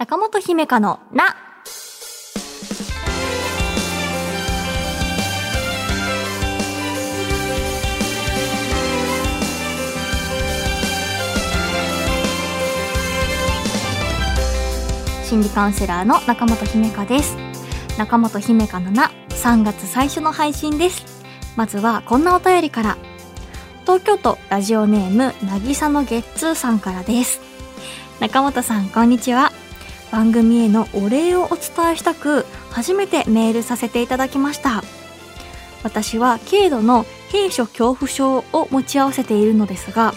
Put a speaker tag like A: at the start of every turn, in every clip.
A: 中本姫香のな。心理カウンセラーの中本姫香です。中本姫香のな、3月最初の配信です。まずはこんなお便りから。東京都ラジオネーム、なぎさのゲッツーさんからです。中本さん、こんにちは。番組へのお礼をお伝えしたく、初めてメールさせていただきました。私は軽度の閉所恐怖症を持ち合わせているのですが、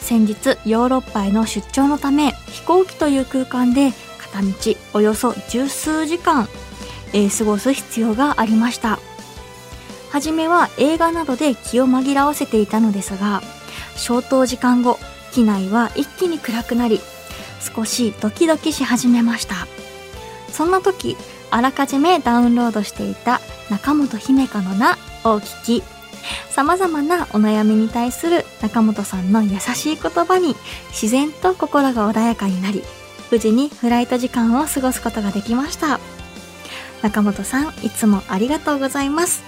A: 先日ヨーロッパへの出張のため飛行機という空間で片道およそ十数時間、えー過ごす必要がありました。はじめは映画などで気を紛らわせていたのですが、消灯時間後、機内は一気に暗くなり、少しドキドキし始めました。そんな時、あらかじめダウンロードしていた中本姫香の名を聞き、様々なお悩みに対する中本さんの優しい言葉に自然と心が穏やかになり、無事にフライト時間を過ごすことができました。中本さん、いつもありがとうございます。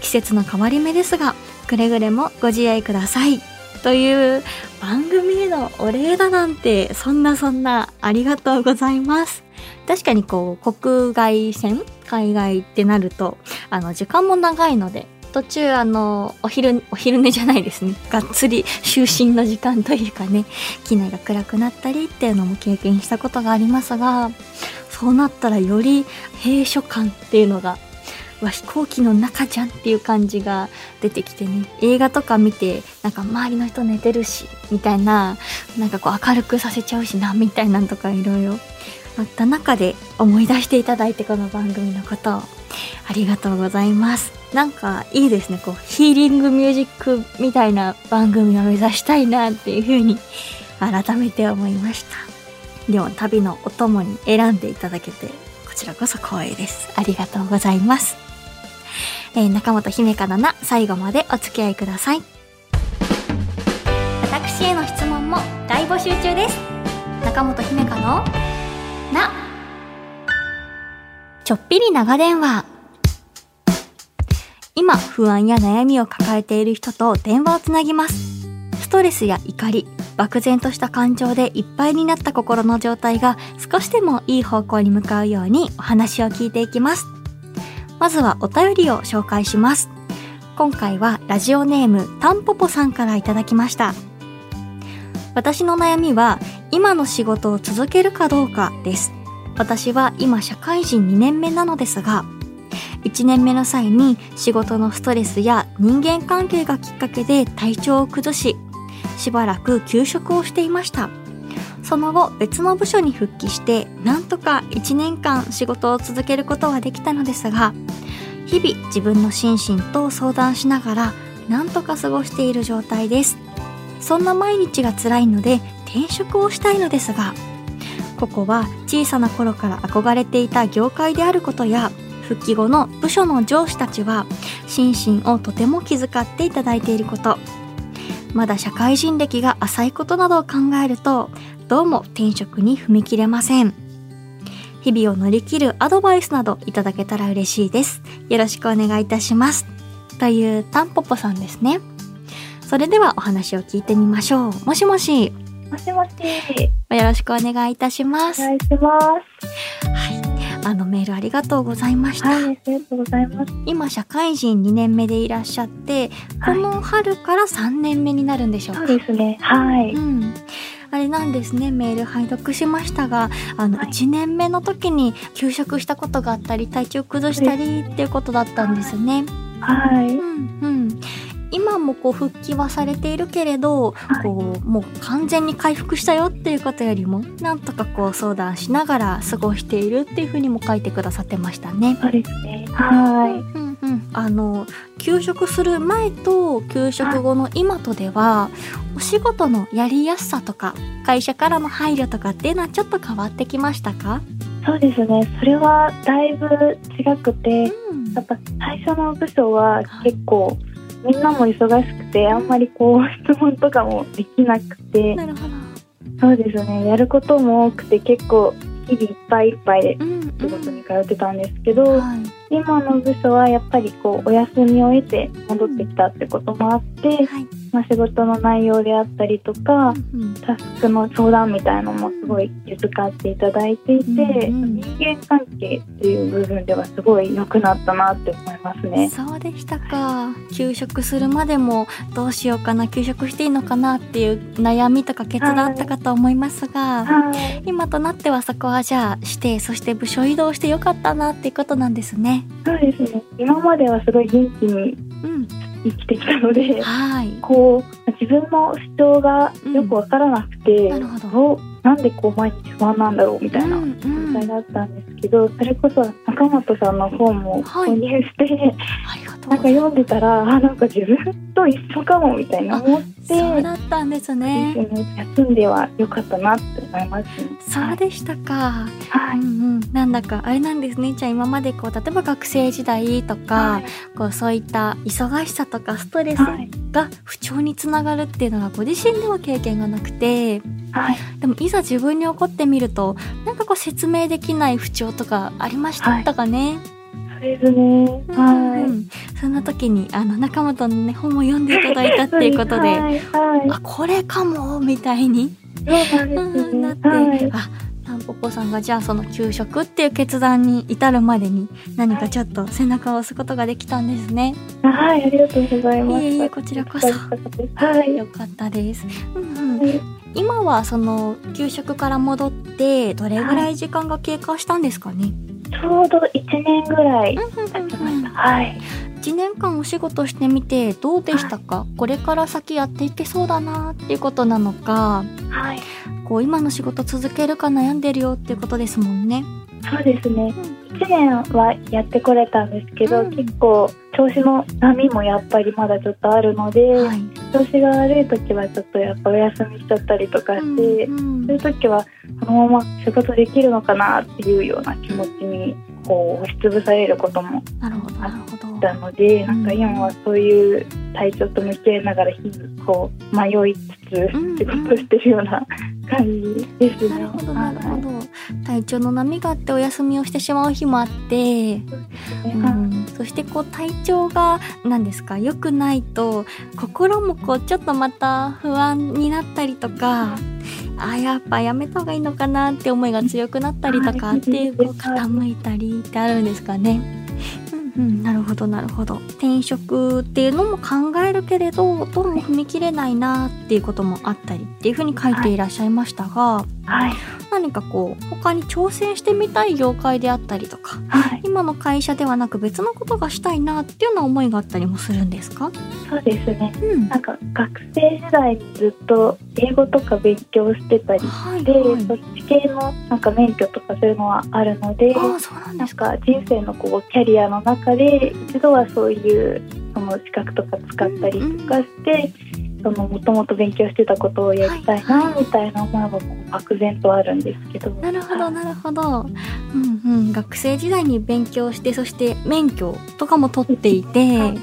A: 季節の変わり目ですが、くれぐれもご自愛ください。という番組へのお礼だなんて、そんなそんなありがとうございます。確かにこう、国外線海外ってなると、あの、時間も長いので、途中あの、お昼、お昼寝じゃないですね。がっつり就寝の時間というかね、機内が暗くなったりっていうのも経験したことがありますが、そうなったらより閉所感っていうのがわ飛行機の中じゃんっていう感じが出てきてね。映画とか見てなんか周りの人寝てるしみたいななんかこう明るくさせちゃうしなみたいなんとかいろいろ。あった中で思い出していただいてこの番組のことをありがとうございます。なんかいいですねこうヒーリングミュージックみたいな番組を目指したいなっていうふうに改めて思いました。でも旅のお供に選んでいただけてこちらこそ光栄です。ありがとうございます。えー中本姫香のな最後までお付き合いください。私への質問も大募集中です。中本姫香のなちょっぴり長電話。今不安や悩みを抱えている人と電話をつなぎます。ストレスや怒り漠然とした感情でいっぱいになった心の状態が少しでもいい方向に向かうようにお話を聞いていきます。まずはお便りを紹介します。今回はラジオネームたんぽぽさんからいただきました。私の悩みは今の仕事を続けるかどうかです。私は今社会人2年目なのですが、1年目の際に仕事のストレスや人間関係がきっかけで体調を崩し、しばらく休職をしていました。その後別の部署に復帰してなんとか1年間仕事を続けることはできたのですが日々自分の心身と相談しながらなんとか過ごしている状態です。そんな毎日が辛いので転職をしたいのですがここは小さな頃から憧れていた業界であることや復帰後の部署の上司たちは心身をとても気遣っていただいていること。まだ社会人歴が浅いことなどを考えるとどうも転職に踏み切れません。日々を乗り切るアドバイスなどいただけたら嬉しいです。よろしくお願いいたします。というタンポポさんですね。それではお話を聞いてみましょう。もしもし。
B: もしもし、
A: よろしくお願いいたします。
B: お願いします。
A: はい。あのメールありがとうございました、
B: はい、ありがとうございます。
A: 今社会人2年目でいらっしゃってこ
B: はい。
A: の春から3年目になるんでしょうか、
B: そうですね。はい。
A: うん、あれなんですねメール拝読しましたがあの、
B: はい
A: 1年目の時に休職したことがあったり体調崩したりっていうことだったんですね。
B: はい。
A: うんうん今もこう復帰はされているけれど、
B: はい
A: こうもう完全に回復したよっていうことよりもなんとかこう相談しながら過ごしているっていうふうにも書いてくださってましたね。
B: そうですね。は
A: うんうん、あの休職する前と休職後の今とではお仕事のやりやすさとか会社からの配慮とかっていうのはちょっと変わってきましたか、
B: い。そうですね。それはだいぶ違くて、
A: うん
B: やっぱ最初の部署は結構みんなも忙しくて、あんまりこう質問とかもできなくて、
A: なるほど。
B: そうですね。やることも多くて結構日々いっぱいいっぱいで
A: うんうん
B: 仕事に通ってたんですけど、
A: はい
B: 今の部署はやっぱりこうお休みを得て戻ってきたってこともあって、
A: はい。
B: まあ、仕事の内容であったりとか、
A: うん
B: タスクの相談みたいのもすごい気遣っていただいていて、
A: うんうん
B: 人間関係っていう部分ではすごい良くなったなって思いますね。
A: そうでしたか休職するまでもどうしようかな休職していいのかなっていう悩みとか決断あったかと思いますが、
B: はい、
A: 今となってはそこはじゃあしてそして部署移動してよかったなっていうことなんですね。
B: そうですね。今まではすごい元気に
A: うん、
B: 生きてきたので、
A: はい。
B: こう自分の主張がよくわからなくて、
A: なるほど。
B: どうなんでこう毎日不安なんだろうみたいな
A: うんうん。
B: 状態だったんですけど、それこそ中本さんの本も購入して、
A: ありがとう
B: なんか読んでたらあなんか自分と一緒かもみたいな思って
A: そうだったんですね。
B: 休んではよかったなって思いますね。
A: そうでしたか。
B: はい、
A: うんうん、なんだかあれなんですね。じゃあ今までこう例えば学生時代とか、
B: はい
A: こうそういった忙しさとかストレス
B: はい
A: が不調につながるっていうのがご自身では経験がなくて、
B: はい、
A: でもいざ自分に起こってみるとなんかこう説明できない不調とかありました
B: はい
A: かね。
B: そうですね。
A: う
B: はい。
A: んそんな時にあの中本のね本を読んでいただいたっていうことで、
B: はい、はい、
A: あこれかもみたいに
B: そうなん
A: うん
B: ですね。
A: なって、
B: はい、
A: あタンポポさんがじゃあその給食っていう決断に至るまでに何かちょっと背中を押すことができたんですね。
B: はい、ありがとうございます。
A: いえいえこちらこそ
B: はい、
A: よかったです。うんうん、
B: はい
A: 今はその給食から戻ってどれぐらい時間が経過したんですかね？
B: ちょうど一年ぐらい経ちました。はい。
A: 1年間お仕事してみてどうでしたか、これから先やっていけそうだなっていうことなのか
B: はい。
A: こう今の仕事続けるか悩んでるよっていうことですもんね。
B: そうですね。一年はやってこれたんですけど、
A: うん
B: 結構調子の波もやっぱりまだちょっとあるので、
A: はい、
B: 調子が悪い時はちょっとやっぱお休みしちゃったりとかして、
A: うん
B: そういう時はこのまま仕事できるのかなっていうような気持ちにこう押しつぶされることも。あったので、なんか今はそういう体調と向き合いながら日々こう迷いつ仕事してるような感じですね。
A: なるほどなるほ
B: はい
A: ど。体調の波があってお休みをしてしまう日もあって、うん、そしてこう体調が何ですか？良くないと心もこうちょっとまた不安になったりとか。あやっぱやめた方がいいのかなって思いが強くなったりとか
B: はい
A: ってこう傾いたりってあるんですかね？うん、なるほどなるほど。転職っていうのも考えるけれどどうも踏み切れないなっていうこともあったりっていうふうに書いていらっしゃいましたが、
B: はい
A: 何かこう他に挑戦してみたい業界であったりとか
B: はい。
A: 今の会社ではなく別のことがしたいなっていうような思いがあったりもするんですか？
B: そうですね。
A: うん。
B: なんか学生時代にずっと英語とか勉強してたりで、
A: はいはい。
B: そっち系のなんか免許とかそういうのはあるので、
A: ああそうなんか。
B: か人生のこうキャリアの中で一度はそういうその資格とか使ったりとかして、そのもともと勉強してたことをやりたいなみたいな思いは漠然とあるんですけど。
A: なるほどなるほど。うんうん。学生時代に勉強してそして免許とかも取っていて、
B: はい。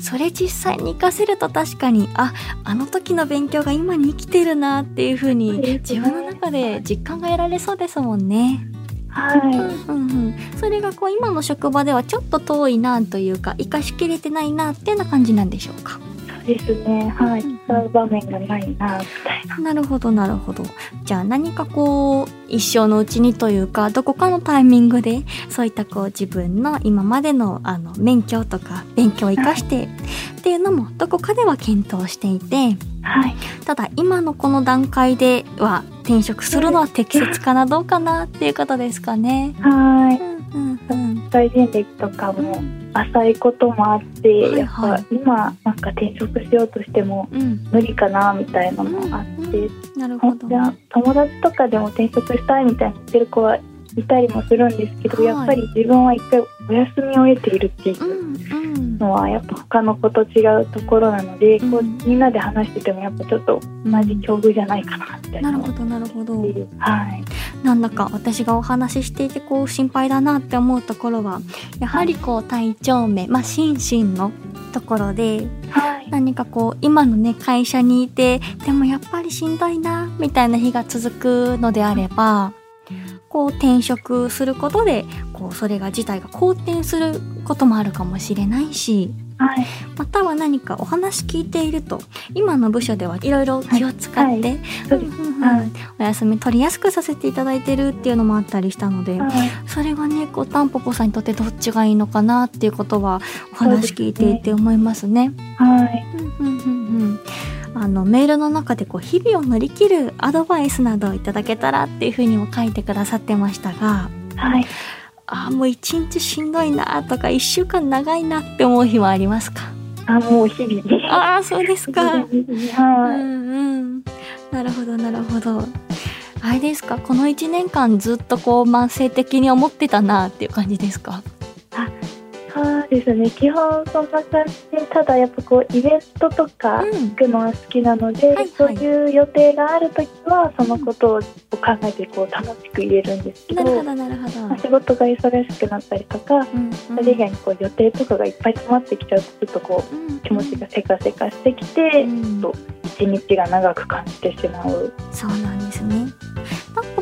A: それ実際に活かせると確かにああの時の勉強が今に生きてるなっていう風に自分の中で実感が得られそうですもんね。
B: はい、
A: うんうん、それがこう今の職場ではちょっと遠いなというか生かしきれてないなっていうような感じなんでしょうか？
B: ですね。はい、
A: うん
B: 使う場面がないなみたいな。
A: なるほどなるほど。じゃあ何かこう一生のうちにというかどこかのタイミングでそういったこう自分の今までのあの免許とか勉強を生かしてっていうのもどこかでは検討していて
B: はい、
A: ただ今のこの段階では転職するのは適切かなどうかなっていうことですかね。
B: はい。
A: うんうん。うん
B: 社会人歴とかも浅いこともあって、
A: はい
B: やっぱ今なんか転職しようとしても
A: うん。
B: 無理かなみたいなのもあって、
A: なるほど。
B: 友達とかでも転職したいみたいに言ってる子はいたりもするんですけど、
A: はい。
B: やっぱり自分は一回お休みを得ているっていうのはやっぱ他の子と違うところなので、こう
A: うん
B: みんなで話しててもやっぱちょっと同じ境遇じゃないかなみたいなの
A: なるほどなるほど。
B: はい。
A: なんだか私がお話ししていてこう心配だなって思うところはやはりこう体調面まあ心身のところで
B: はい。
A: 何かこう今のね会社にいてでもやっぱりしんどいなみたいな日が続くのであればこう転職することでこうそれが自体が好転することもあるかもしれないし
B: はい。
A: または何かお話聞いていると今の部署ではいろいろ気を使って。お休み取りやすくさせていただいてるっていうのもあったりしたので、
B: はい。
A: それがねこうタンポポさんにとってどっちがいいのかなっていうことはお話聞いていて思いますね。
B: はい。
A: うんうんうんうんあのメールの中でこう日々を乗り切るアドバイスなどをいただけたらっていうふうにも書いてくださってましたが
B: はい。
A: あーもう一日しんどいなとか一週間長いなって思う日はありますか？
B: あ、もう日々に。
A: ああそうですか。う
B: は
A: んうんなるほどなるほど。あれですか？この1年間ずっとこう慢性的に思ってたなっていう感じですか？
B: い。そうですね。基本そんな感じで、ただやっぱこうイベントとか
A: うん
B: 行くのは好きなので、
A: はいはい
B: そういう予定があるときはそのことを考えてこう楽しく言えるんですけど、
A: なるほどなるほど。
B: まあ仕事が忙しくなったりとか、
A: うんうん
B: それ以外にこう予定とかがいっぱい詰まってきちゃうとちょっとこう
A: うん
B: 気持ちがせかせかしてきて、
A: うん
B: と一日が長く感じてしまう。
A: そうなん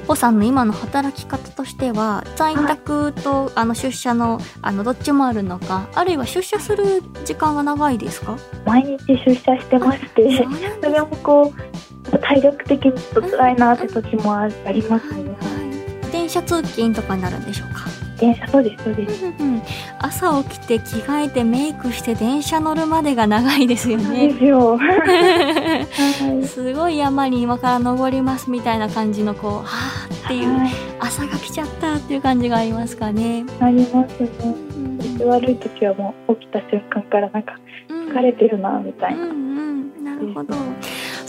A: ですね。タンポポさんの今の働き方としては在宅とあの出社のあのどっちもあるのかあるいは出社する時間が長いですか？
B: 毎日出社してまして、
A: そ
B: れもこう体力的にちょっと辛いなって時もあありますね。
A: はい電車通勤とかになるんでしょうか
B: 電車そうですそうです。
A: 朝起きて着替えてメイクして電車乗るまでが長いですよね
B: で す
A: ごい山に今から登りますみたいな感じのこうはーっていう
B: はい
A: 朝が来ちゃったっていう感じがありますかね。
B: ありますね。
A: うん
B: 悪い時はもう起きた瞬間からなんか
A: うん
B: 疲れてるなみたいな。
A: うんうん、なるほど。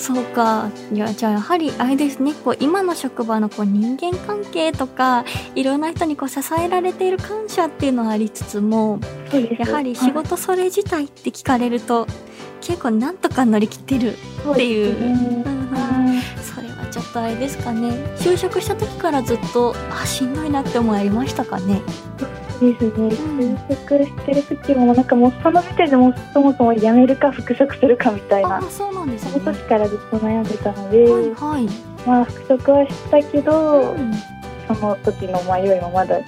A: そうか。いや、じゃあやはりあれですね。こう今の職場のこう人間関係とか、いろんな人にこう支えられている感謝っていうのはありつつも、やはり仕事それ自体って聞かれると、結構なんとか乗り切ってる。っていう
B: そ
A: れはちょっとあれですかね。就職した時からずっと、あ、しんどいなって思いありましたかね。
B: ですね。就職してる時もなんかもうその時点でもうそもそも辞めるか復職するかみたいな
A: あ、。そうなんですね。
B: その時からずっと悩んでたので、
A: はいはい。
B: まあ復職はしたけど、
A: うん
B: その時の迷いもまだ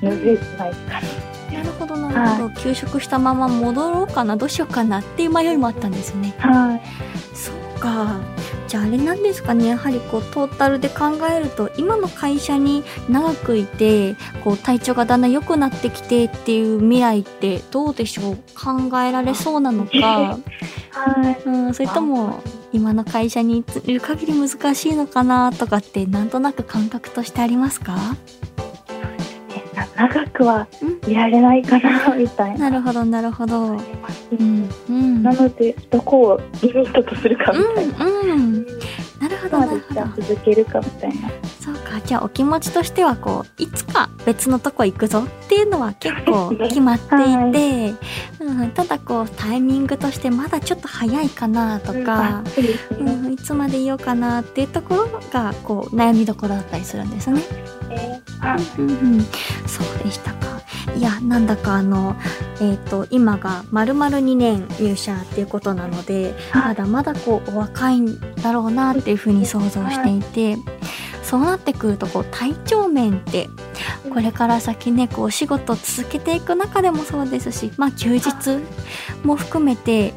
B: 拭えてないから。
A: なるほどなるほど、休職したまま戻ろうかなどうしようかなっていう迷いもあったんですね
B: はい。
A: そうかじゃああれなんですかね。やはりこうトータルで考えると今の会社に長くいてこう体調がだんだん良くなってきてっていう未来ってどうでしょう？考えられそうなのか、
B: はい。
A: うん、それとも今の会社にいる限り難しいのかなとかってなんとなく感覚としてありますか？
B: な長くは
A: うん
B: いられないかなみたいな。
A: なるほどなるほど、うんうん、
B: なのでどこをリミットとするかみたいな。
A: うんうんなるほどなるほど
B: じゃあ続けるかみたいな。
A: そうかじゃあお気持ちとしてはこういつか別のとこ行くぞっていうのは結構 決まっていて、うん、ただこうタイミングとしてまだちょっと早いかなとか
B: うです
A: う
B: ね。
A: ん、いつまでいようかなっていうところがこう悩みどころだったりするんですね。
B: えーあ
A: うんうん、そうでしたか。いやなんだかあのえっ、と今が丸々2年入社っていうことなのでまだまだこうお若いんだろうなっていうふうに想像していて、そうなってくるとこう体調面ってこれから先ねこうお仕事を続けていく中でもそうですしまあ休日も含めて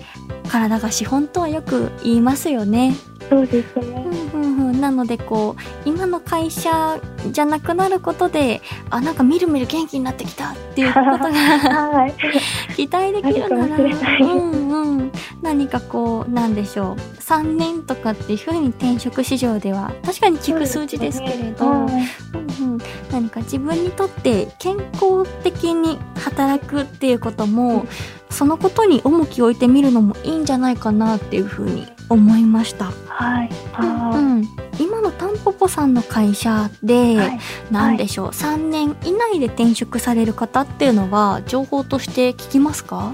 A: 体が資本とはよく言いますよね。
B: そうですね。
A: うんうんうん。なのでこう今の会社じゃなくなることであなんかみるみる元気になってきたっていうことが
B: はい。
A: 期待できるならうんうん、何かこうなんでしょう。3年とかっていうふうに転職市場では確かに聞く数字ですけれど、
B: はい。
A: うんうん、何か自分にとって健康的に働くっていうことも、そのことに重きを置いてみるのもいいんじゃないかなっていうふうに思いました。
B: はい。
A: うん
B: あ
A: うん、今のタンポポさんの会社で、
B: ーはい。
A: なんでしょう、3年以内で転職される方っていうのは情報として聞きますか、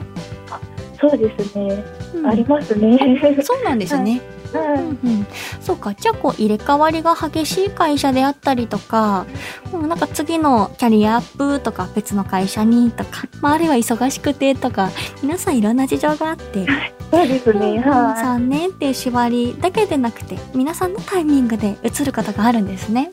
B: そうですね。
A: うん
B: ありますね。
A: そうなんですね。
B: は
A: うんうん、そうかじゃあこう入れ替わりが激しい会社であったりとか、うん、なんか次のキャリアアップとか別の会社にとか、まあ、あるいは忙しくてとか皆さんいろんな事情があって、
B: い。そうですね。
A: うん
B: は
A: 3年っていう縛りだけでなくて皆さんのタイミングで移ることがあるんですね。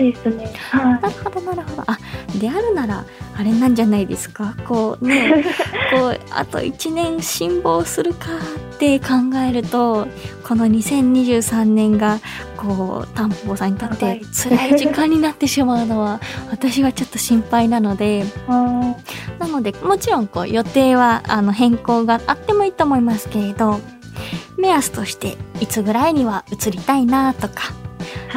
B: い。そうですね。は
A: なるほどなるほど。あであるならあれなんじゃないですか？こうね こうあと1年辛抱するかって考えるとこの2023年がこうタンポポさんにとって辛い時間になってしまうのは私はちょっと心配なので。なのでもちろんこう予定はあの変更があってもいいと思いますけれど目安としていつぐらいには移りたいなとか、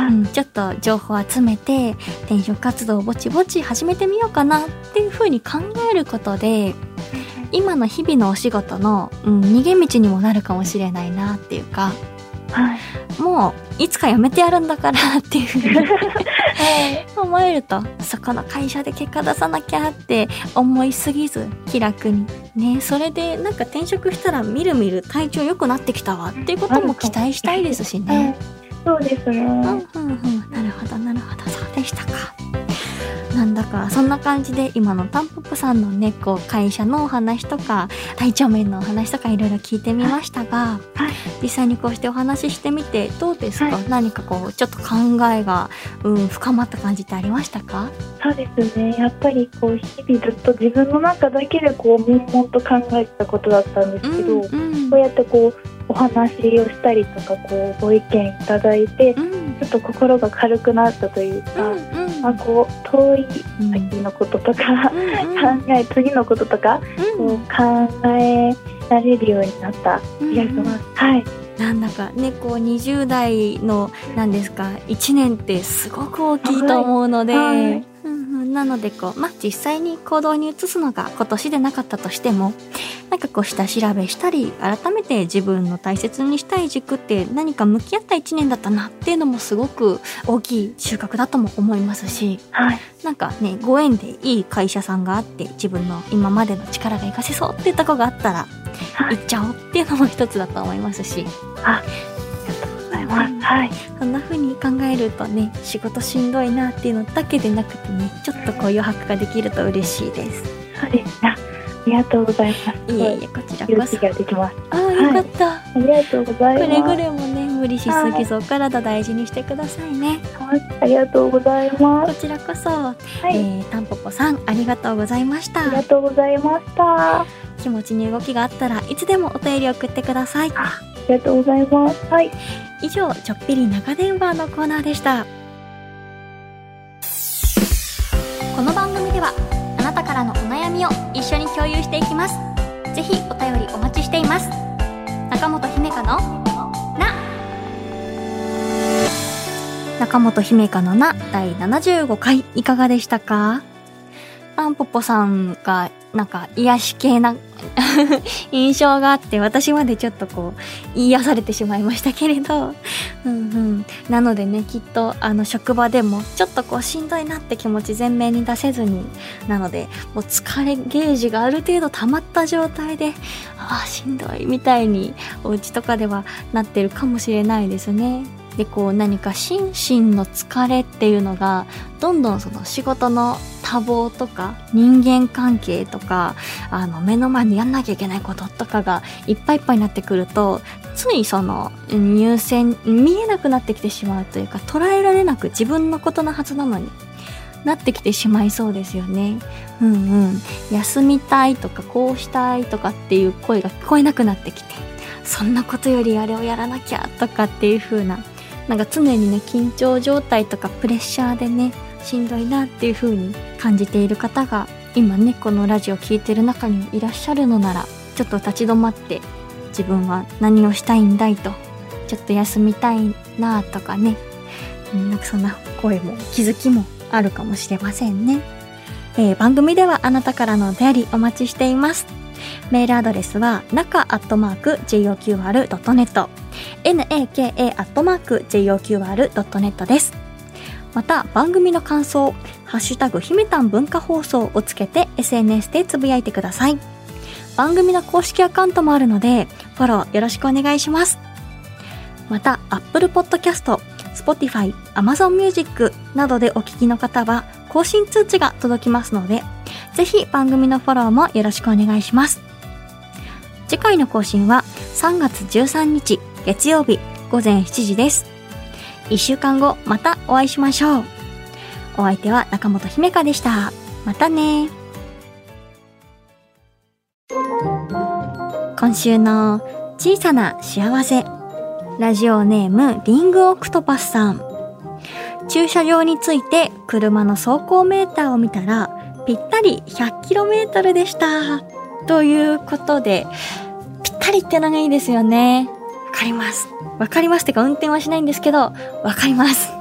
A: うん、ちょっと情報を集めて転職活動をぼちぼち始めてみようかなっていうふうに考えることで今の日々のお仕事の、うん、逃げ道にもなるかもしれないなっていうか
B: はい。
A: もういつか辞めてやるんだからっていうふうに
B: はい。
A: 思えるとそこの会社で結果出さなきゃって思いすぎず気楽にねそれでなんか転職したらみるみる体調良くなってきたわっていうことも期待したいですし
B: はい
A: ね。。
B: そうですね。
A: うんうんうんなるほどなるほどそうでしたか。だかそんな感じで今のタンポポさんのねこう会社のお話とか体調面のお話とかいろいろ聞いてみましたが、
B: はい。
A: 実際にこうしてお話ししてみてどうですか、
B: はい。
A: 何かこうちょっと考えが、うん、深まった感じってありましたか？
B: そうですね。やっぱりこう日々ずっと自分の中だけでこう悶々と考えてたことだったんですけど、
A: うん
B: こうやってこうお話をしたりとかこうご意見いただいて、ち
A: うん。
B: ょっと心が軽くなったというか、
A: うん
B: まあこう遠い
A: うん
B: 先のこととか、
A: うん
B: 考え次のこととか、こう考えられるようになった気がします。はい。
A: なんだかねこう20代の何ですか1年ってすごく大きいと思うので、
B: はいはい
A: なのでこうまあ実際に行動に移すのが今年でなかったとしてもなんかこう下調べしたり改めて自分の大切にしたい軸って何か向き合った1年だったなっていうのもすごく大きい収穫だとも思いますし
B: はい。
A: なんかねご縁でいい会社さんがあって自分の今までの力が活かせそうっていうとこがあったら
B: はい。
A: 行っちゃおうっていうのも一つだと思いますし
B: ます。はい。
A: そんな風に考えるとね仕事しんどいなっていうのだけでなくてねちょっとこう余白ができると嬉しいです
B: そうですね。ありがとうございます。
A: いえいえこちらこそ
B: 勇気ができます。
A: ああよかった、
B: ありがとうござ
A: く
B: います。
A: れぐれもね無理しすぎずお体大事にしてくださいね
B: はいありがとうございます。
A: こちらこそ、
B: はい。
A: えー、タンポポさんありがとうございまし
B: ありが
A: た
B: とうございました。あ
A: 気持ちに動きがあったらいつでもお便り送ってください
B: りがとうございます。はい。
A: 以上ちょっぴり長電話のコーナーでした。この番組ではあなたからのお悩みを一緒に共有していきます。ぜひお便りお待ちしています。中本姫香のな。中本姫香のな第75回いかがでしたか？タンポポさんがなんか癒し系な 印象があって私までちょっとこう癒されてしまいましたけれどうんうんなのでねきっとあの職場でもちょっとこうしんどいなって気持ち前面に出せずになのでもう疲れゲージがある程度溜まった状態でああしんどいみたいにお家とかではなってるかもしれないですね。でこう何か心身の疲れっていうのがどんどんその仕事の多忙とか人間関係とかあの目の前にやんなきゃいけないこととかがいっぱいいっぱいになってくるとついその入選見えなくなってきてしまうというか捉えられなく自分のことのはずなのになってきてしまいそうですよね。うんうん。休みたいとかこうしたいとかっていう声が聞こえなくなってきてそんなことよりあれをやらなきゃとかっていう風ななんか常にね緊張状態とかプレッシャーでねしんどいなっていう風に感じている方が今ねこのラジオ聴いてる中にいらっしゃるのならちょっと立ち止まって自分は何をしたいんだいとちょっと休みたいなとかねなんかそんな声も気づきもあるかもしれませんね、えー番組ではあなたからのお便りお待ちしています。メールアドレスは中アットマーク JOQR.net naka.joqr.net です。また番組の感想「ハッシュタグひめたん文化放送」をつけて SNS でつぶやいてください。番組の公式アカウントもあるのでフォローよろしくお願いします。また Apple Podcast、Spotify、Amazon Music などでお聞きの方は更新通知が届きますのでぜひ番組のフォローもよろしくお願いします。次回の更新は3月13日月曜日午前7時です1週間後またお会いしましょうお相手は中本姫香でした。またね今週の小さな幸せ。ラジオネームリングオクトパスさん。駐車場について車の走行メーターを見たらぴったり 100km でした。ということで、ぴったりってのがいいですよね。かります。わかりますってか運転はしないんですけど、わかります。